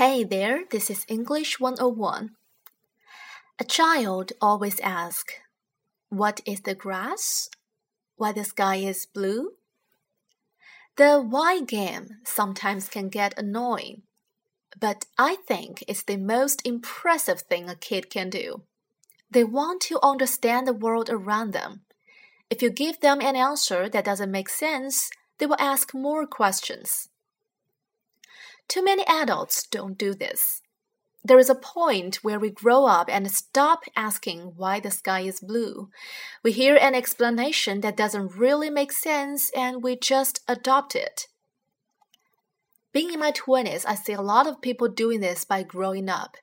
Hey there, this is English 101. A child always asks, What is the grass? Why the sky is blue? The why game sometimes can get annoying, but I think it's the most impressive thing a kid can do. They want to understand the world around them. If you give them an answer that doesn't make sense, they will ask more questions. Too many adults don't do this. There is a point where we grow up and stop asking why the sky is blue. We hear an explanation that doesn't really make sense and we just adopt it. Being in my 20s, I see a lot of people doing this by growing up.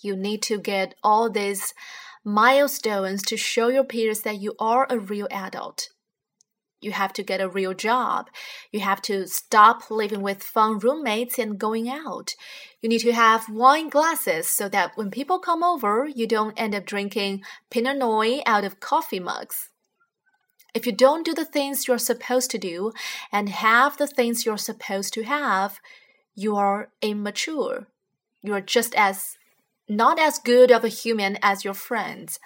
You need to get all these milestones to show your peers that you are a real adult. You have to get a real job. You have to stop living with fun roommates and going out. You need to have wine glasses so that when people come over, you don't end up drinking Pinot Noir out of coffee mugs. If you don't do the things you're supposed to do and have the things you're supposed to have, you are immature. You are just as not as good of a human as your friends.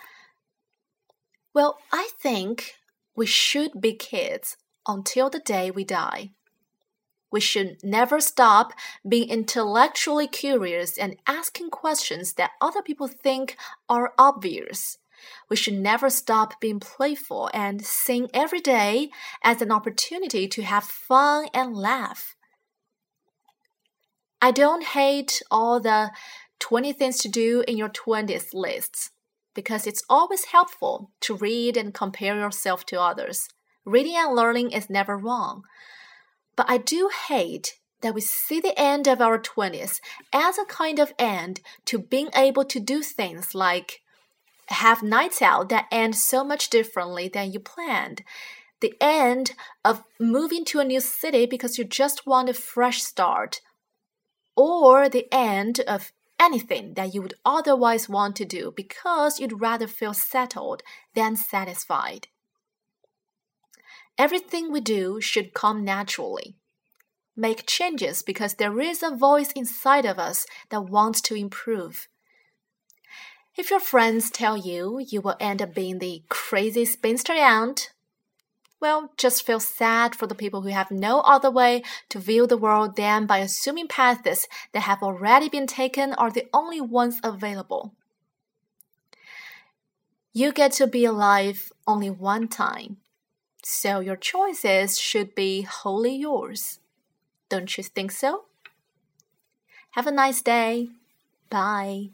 Well, I think we should be kids until the day we die. We should never stop being intellectually curious and asking questions that other people think are obvious. We should never stop being playful and sing every day as an opportunity to have fun and laugh. I don't hate all the 20 things to do in your 20s lists because it's always helpful to read and compare yourself to others. Reading and learning is never wrong. But I do hate that we see the end of our 20s as a kind of end to being able to do things like have nights out that end so much differently than you planned. The end of moving to a new city because you just want a fresh start. Or the end of anything that you would otherwise want to do because you'd rather feel settled than satisfied. Everything we do should come naturally. Make changes because there is a voice inside of us that wants to improve. If your friends tell you you will end up being the crazy spinster aunt, well, just feel sad for the people who have no other way to view the world than by assuming paths that have already been taken are the only ones available. You get to be alive only one time, so your choices should be wholly yours. Don't you think so? Have a nice day. Bye.